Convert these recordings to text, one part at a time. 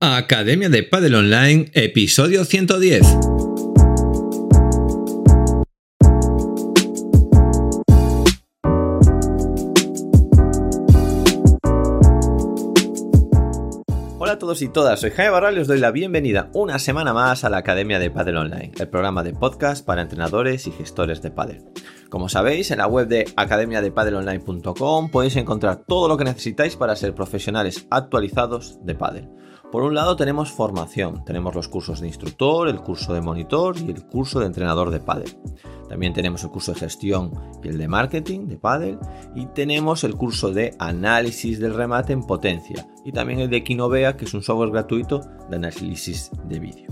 Academia de Padel Online, episodio 110. Hola a todos y todas, soy Jaime Barral y os doy la bienvenida una semana más a la Academia de Padel Online, el programa de podcast para entrenadores y gestores de padel. Como sabéis, en la web de academiadepadelonline.com podéis encontrar todo lo que necesitáis para ser profesionales actualizados de padel. Por un lado tenemos formación, tenemos los cursos de instructor, el curso de monitor y el curso de entrenador de pádel. También tenemos el curso de gestión y el de marketing de pádel y tenemos el curso de análisis del remate en potencia y también el de Kinovea, que es un software gratuito de análisis de vídeo.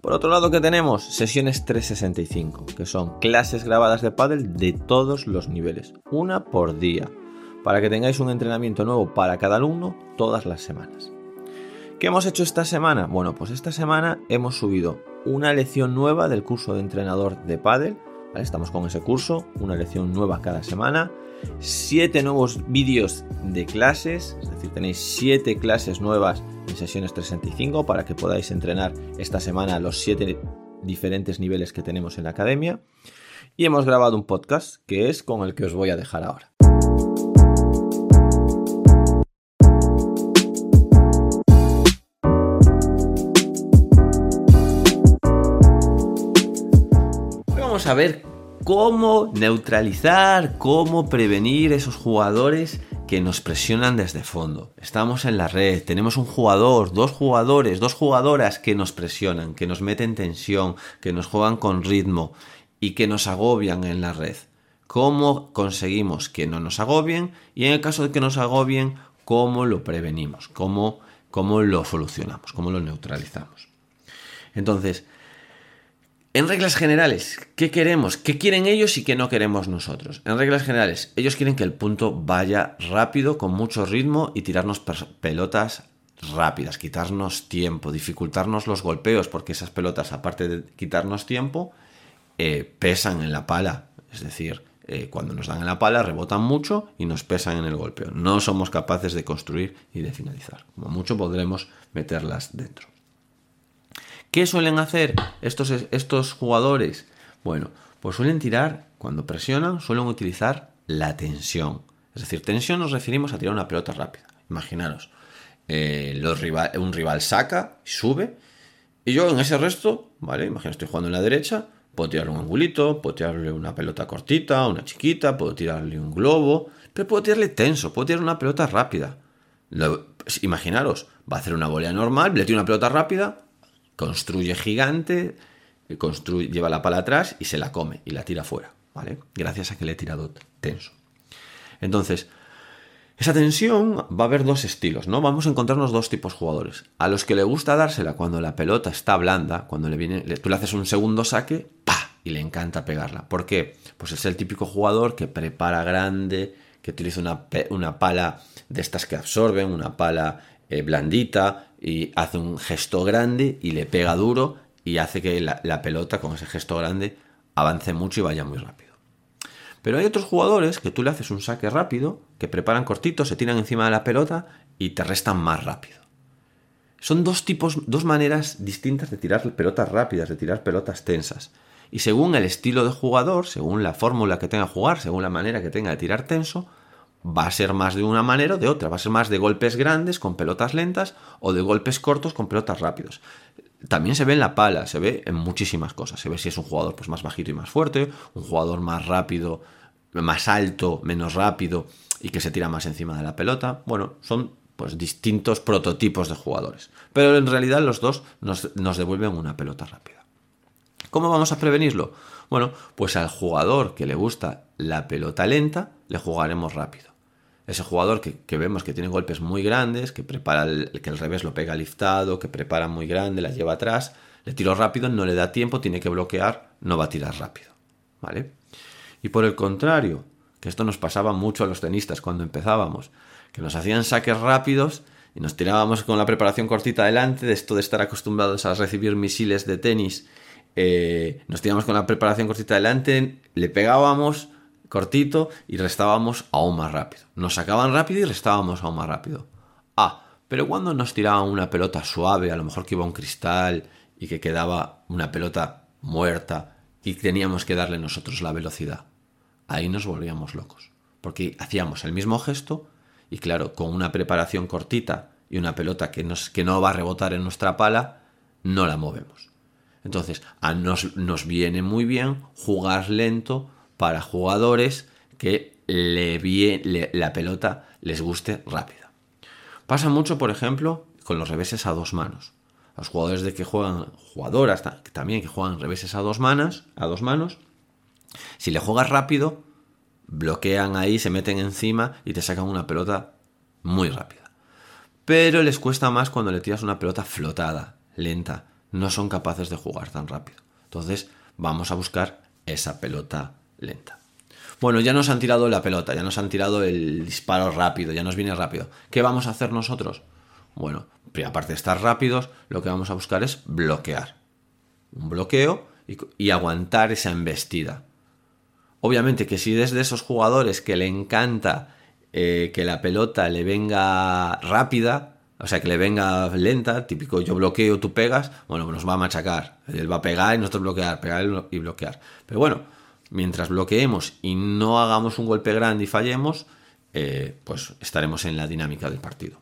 Por otro lado que tenemos sesiones 365, que son clases grabadas de pádel de todos los niveles, una por día, para que tengáis un entrenamiento nuevo para cada alumno todas las semanas. ¿Qué hemos hecho esta semana? Bueno, pues esta semana hemos subido una lección nueva del curso de entrenador de pádel. Estamos con ese curso, una lección nueva cada semana. Siete nuevos vídeos de clases, es decir, tenéis siete clases nuevas en sesiones 365 para que podáis entrenar esta semana los siete diferentes niveles que tenemos en la academia. Y hemos grabado un podcast que es con el que os voy a dejar ahora. Ver cómo neutralizar, cómo prevenir esos jugadores que nos presionan desde fondo. Estamos en la red, tenemos un jugador, dos jugadores, dos jugadoras que nos presionan, que nos meten tensión, que nos juegan con ritmo y que nos agobian en la red. ¿Cómo conseguimos que no nos agobien? Y en el caso de que nos agobien, ¿cómo lo prevenimos? ¿Cómo, cómo lo solucionamos? ¿Cómo lo neutralizamos? Entonces, en reglas generales, ¿qué queremos? ¿Qué quieren ellos y qué no queremos nosotros? En reglas generales, ellos quieren que el punto vaya rápido, con mucho ritmo y tirarnos pelotas rápidas, quitarnos tiempo, dificultarnos los golpeos, porque esas pelotas, aparte de quitarnos tiempo, eh, pesan en la pala. Es decir, eh, cuando nos dan en la pala rebotan mucho y nos pesan en el golpeo. No somos capaces de construir y de finalizar. Como mucho podremos meterlas dentro. ¿Qué suelen hacer estos, estos jugadores? Bueno, pues suelen tirar, cuando presionan, suelen utilizar la tensión. Es decir, tensión nos referimos a tirar una pelota rápida. Imaginaros, eh, un rival saca, sube, y yo en ese resto, ¿vale? Imagino estoy jugando en la derecha, puedo tirarle un angulito, puedo tirarle una pelota cortita, una chiquita, puedo tirarle un globo, pero puedo tirarle tenso, puedo tirar una pelota rápida. Pues, imaginaros, va a hacer una volea normal, le tiro una pelota rápida, construye gigante, construye, lleva la pala atrás y se la come y la tira fuera, ¿vale? Gracias a que le he tirado tenso. Entonces, esa tensión va a haber dos estilos, ¿no? Vamos a encontrarnos dos tipos de jugadores. A los que le gusta dársela cuando la pelota está blanda, cuando le viene, tú le haces un segundo saque, ¡pa! y le encanta pegarla. ¿Por qué? Pues es el típico jugador que prepara grande, que utiliza una, una pala de estas que absorben, una pala eh, blandita y hace un gesto grande y le pega duro y hace que la, pelota con ese gesto grande avance mucho y vaya muy rápido. Pero hay otros jugadores que tú le haces un saque rápido, que preparan cortito, se tiran encima de la pelota y te restan más rápido. Son dos tipos, dos maneras distintas de tirar pelotas rápidas, de tirar pelotas tensas. Y según el estilo de jugador, según la fórmula que tenga que jugar, según la manera que tenga de tirar tenso, va a ser más de una manera o de otra. Va a ser más de golpes grandes con pelotas lentas o de golpes cortos con pelotas rápidos. También se ve en la pala, se ve en muchísimas cosas. Se ve si es un jugador pues, más bajito y más fuerte, un jugador más rápido, más alto, menos rápido y que se tira más encima de la pelota. Bueno, son pues distintos prototipos de jugadores. Pero en realidad los dos nos, nos devuelven una pelota rápida. ¿Cómo vamos a prevenirlo? Bueno, pues al jugador que le gusta la pelota lenta, le jugaremos rápido ese jugador que, vemos que tiene golpes muy grandes, que prepara el, que el revés lo pega liftado, que prepara muy grande, la lleva atrás, le tiro rápido, no le da tiempo, tiene que bloquear, no va a tirar rápido. ¿Vale? Y por el contrario, que esto nos pasaba mucho a los tenistas cuando empezábamos, que nos hacían saques rápidos y nos tirábamos con la preparación cortita adelante, de esto de estar acostumbrados a recibir misiles de tenis, eh, nos tirábamos con la preparación cortita adelante, le pegábamos, cortito y restábamos aún más rápido. Nos sacaban rápido y restábamos aún más rápido. Ah, Pero cuando nos tiraban una pelota suave, a lo mejor que iba un cristal y que quedaba una pelota muerta y teníamos que darle nosotros la velocidad, ahí nos volvíamos locos. Porque hacíamos el mismo gesto y claro, con una preparación cortita y una pelota que, nos, que no va a rebotar en nuestra pala, no la movemos. Entonces, a nos, nos viene muy bien jugar lento para jugadores que le, la pelota les guste rápida. Pasa mucho, por ejemplo, con los reveses a dos manos. Los jugadores de que juegan, jugadoras también que juegan reveses a dos manos, a dos manos, si le juegas rápido, bloquean ahí, se meten encima y te sacan una pelota muy rápida. Pero les cuesta más cuando le tiras una pelota flotada, lenta. No son capaces de jugar tan rápido. Entonces, vamos a buscar esa pelota lenta. Bueno, ya nos han tirado la pelota, ya nos han tirado el disparo rápido, ya nos viene rápido. ¿Qué vamos a hacer nosotros? Bueno, aparte de estar rápidos, lo que vamos a buscar es bloquear. Un bloqueo y, aguantar esa embestida. Obviamente que si es de esos jugadores que le encanta eh, que la pelota le venga rápida, o sea, que le venga lenta, típico yo bloqueo, tú pegas, bueno, nos va a machacar. Él va a pegar y nosotros bloquear, pegar y bloquear. Pero bueno, mientras bloqueemos y no hagamos un golpe grande y fallemos, eh, pues estaremos en la dinámica del partido.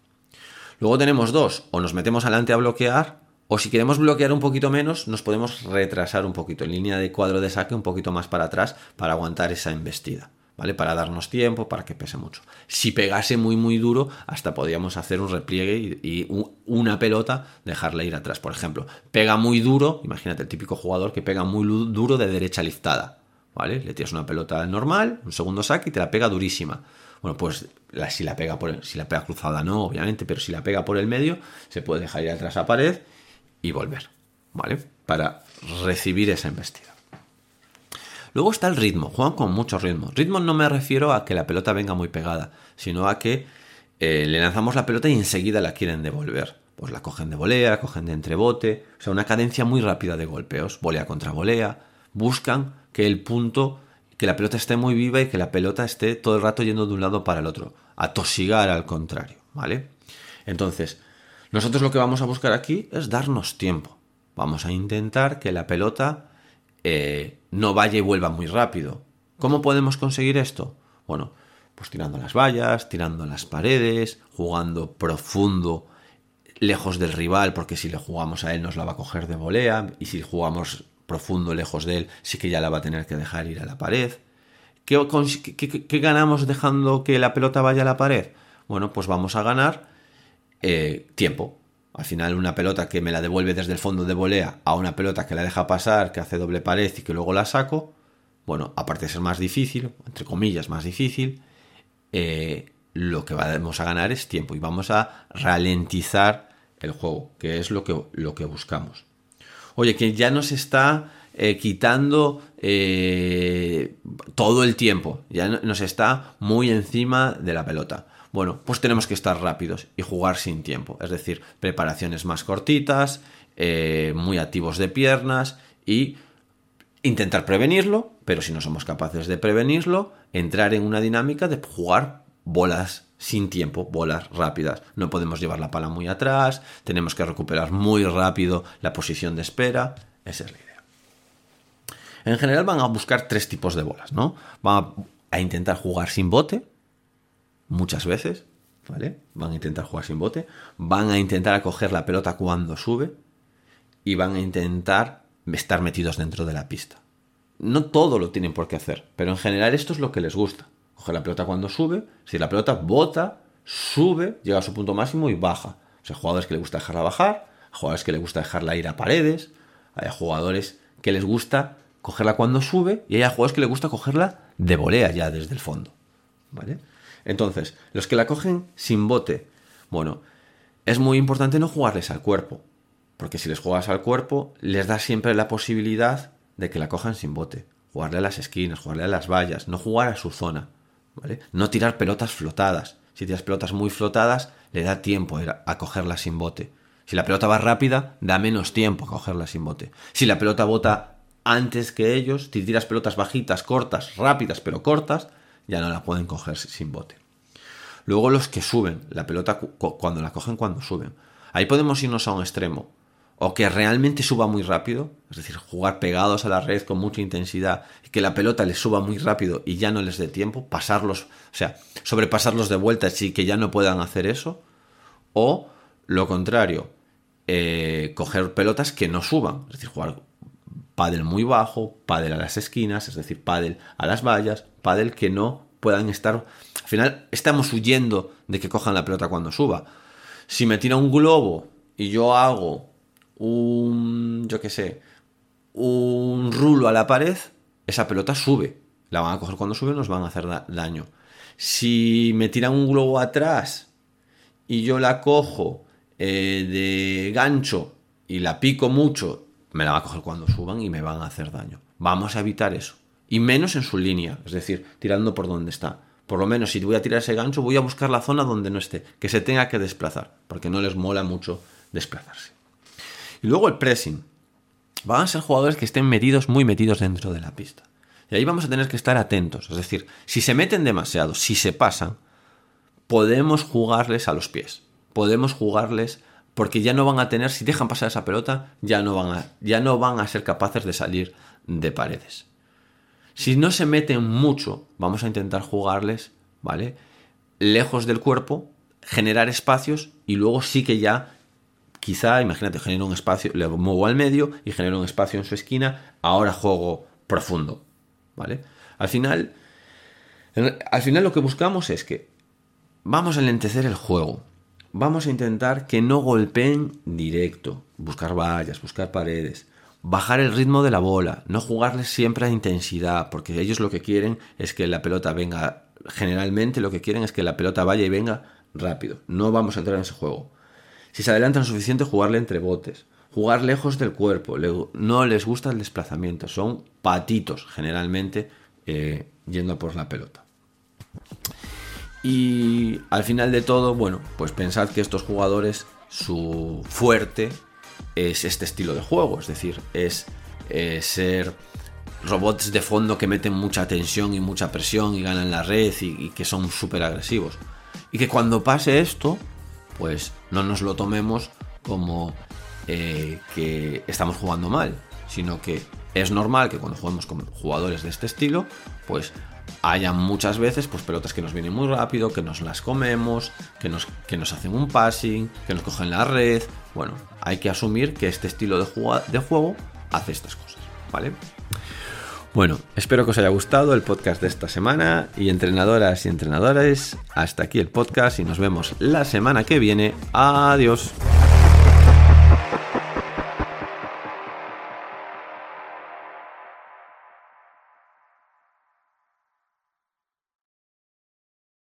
Luego tenemos dos, o nos metemos adelante a bloquear, o si queremos bloquear un poquito menos, nos podemos retrasar un poquito en línea de cuadro de saque un poquito más para atrás para aguantar esa embestida. ¿Vale? Para darnos tiempo, para que pese mucho. Si pegase muy muy duro, hasta podríamos hacer un repliegue y, una pelota dejarla ir atrás. Por ejemplo, pega muy duro, imagínate el típico jugador que pega muy duro de derecha liftada ¿vale? Le tiras una pelota normal, un segundo saque y te la pega durísima. Bueno, pues si, la pega por si la pega cruzada no, obviamente, pero si la pega por el medio, se puede dejar ir atrás a pared y volver, ¿vale? Para recibir esa embestida. Luego está el ritmo, juegan con mucho ritmo. Ritmo no me refiero a que la pelota venga muy pegada, sino a que eh, le lanzamos la pelota y enseguida la quieren devolver. Pues la cogen de volea, la cogen de entrebote, o sea, una cadencia muy rápida de golpeos, volea contra volea. Buscan que el punto, que la pelota esté muy viva y que la pelota esté todo el rato yendo de un lado para el otro, a tosigar al contrario, ¿vale? Entonces, nosotros lo que vamos a buscar aquí es darnos tiempo. Vamos a intentar que la pelota eh, no vaya y vuelva muy rápido. ¿Cómo podemos conseguir esto? Bueno, pues tirando las vallas, tirando las paredes, jugando profundo, lejos del rival, porque si le jugamos a él nos la va a coger de volea, y si jugamos profundo lejos de él, sí que ya la va a tener que dejar ir a la pared. ¿Qué, ganamos dejando que la pelota vaya a la pared? Bueno, pues vamos a ganar eh, tiempo. Al final, una pelota que me la devuelve desde el fondo de volea a una pelota que la deja pasar, que hace doble pared y que luego la saco, bueno, aparte de ser más difícil, entre comillas, más difícil, eh, lo que vamos a ganar es tiempo y vamos a ralentizar el juego, que es lo que, lo que buscamos oye, que ya nos está eh, quitando eh, todo el tiempo, ya nos está muy encima de la pelota. Bueno, pues tenemos que estar rápidos y jugar sin tiempo, es decir, preparaciones más cortitas, eh, muy activos de piernas y intentar prevenirlo, pero si no somos capaces de prevenirlo, entrar en una dinámica de jugar bolas sin tiempo, bolas rápidas. No podemos llevar la pala muy atrás, tenemos que recuperar muy rápido la posición de espera. Esa es la idea. En general van a buscar tres tipos de bolas, ¿no? Van a intentar jugar sin bote, muchas veces, ¿vale? Van a intentar jugar sin bote, van a intentar acoger la pelota cuando sube y van a intentar estar metidos dentro de la pista. No todo lo tienen por qué hacer, pero en general esto es lo que les gusta coge la pelota cuando sube, si la pelota bota, sube, llega a su punto máximo y baja. O sea, jugadores que le gusta dejarla bajar, jugadores que le gusta dejarla ir a paredes, hay jugadores que les gusta cogerla cuando sube y hay jugadores que les gusta cogerla de volea ya desde el fondo. ¿Vale? Entonces, los que la cogen sin bote, bueno, es muy importante no jugarles al cuerpo, porque si les juegas al cuerpo, les da siempre la posibilidad de que la cojan sin bote. Jugarle a las esquinas, jugarle a las vallas, no jugar a su zona. No tirar pelotas flotadas. Si tiras pelotas muy flotadas, le da tiempo a cogerla sin bote. Si la pelota va rápida, da menos tiempo a cogerla sin bote. Si la pelota bota antes que ellos, si tiras pelotas bajitas, cortas, rápidas pero cortas, ya no la pueden coger sin bote. Luego los que suben, la pelota cuando la cogen cuando suben. Ahí podemos irnos a un extremo. O que realmente suba muy rápido, es decir, jugar pegados a la red con mucha intensidad y que la pelota les suba muy rápido y ya no les dé tiempo, pasarlos, o sea, sobrepasarlos de vuelta y que ya no puedan hacer eso. O lo contrario, eh, coger pelotas que no suban, es decir, jugar pádel muy bajo, pádel a las esquinas, es decir, pádel a las vallas, pádel que no puedan estar... Al final estamos huyendo de que cojan la pelota cuando suba. Si me tira un globo y yo hago un, yo qué sé, un rulo a la pared, esa pelota sube. La van a coger cuando sube, nos van a hacer daño. Si me tiran un globo atrás y yo la cojo eh, de gancho y la pico mucho me la va a coger cuando suban y me van a hacer daño. Vamos a evitar eso. Y menos en su línea, es decir, tirando por donde está. Por lo menos si voy a tirar ese gancho, voy a buscar la zona donde no esté, que se tenga que desplazar, porque no les mola mucho desplazarse. Y luego el pressing. Van a ser jugadores que estén metidos, muy metidos dentro de la pista. Y ahí vamos a tener que estar atentos. Es decir, si se meten demasiado, si se pasan, podemos jugarles a los pies. Podemos jugarles porque ya no van a tener, si dejan pasar esa pelota, ya no van a, ya no van a ser capaces de salir de paredes. Si no se meten mucho, vamos a intentar jugarles, ¿vale? Lejos del cuerpo, generar espacios y luego sí que ya, quizá, imagínate, genero un espacio, le muevo al medio y genero un espacio en su esquina, ahora juego profundo, ¿vale? Al final, al final lo que buscamos es que vamos a enlentecer el juego, vamos a intentar que no golpeen directo, buscar vallas, buscar paredes, bajar el ritmo de la bola, no jugarles siempre a intensidad, porque ellos lo que quieren es que la pelota venga, generalmente lo que quieren es que la pelota vaya y venga rápido, no vamos a entrar en ese juego. Si se adelantan suficiente, jugarle entre botes, jugar lejos del cuerpo, no les gusta el desplazamiento, son patitos generalmente eh, yendo por la pelota. Y al final de todo, bueno, pues pensad que estos jugadores, su fuerte es este estilo de juego, es decir, es eh, ser robots de fondo que meten mucha tensión y mucha presión y ganan la red y, que son súper agresivos. Y que cuando pase esto, pues no nos lo tomemos como eh, que estamos jugando mal, sino que es normal que cuando juguemos con jugadores de este estilo, pues haya muchas veces pues pelotas que nos vienen muy rápido, que nos las comemos, que nos, que nos hacen un passing, que nos cogen la red. Bueno, hay que asumir que este estilo de, de juego hace estas cosas, ¿vale? Bueno, espero que os haya gustado el podcast de esta semana y entrenadoras y entrenadores, hasta aquí el podcast y nos vemos la semana que viene. Adiós.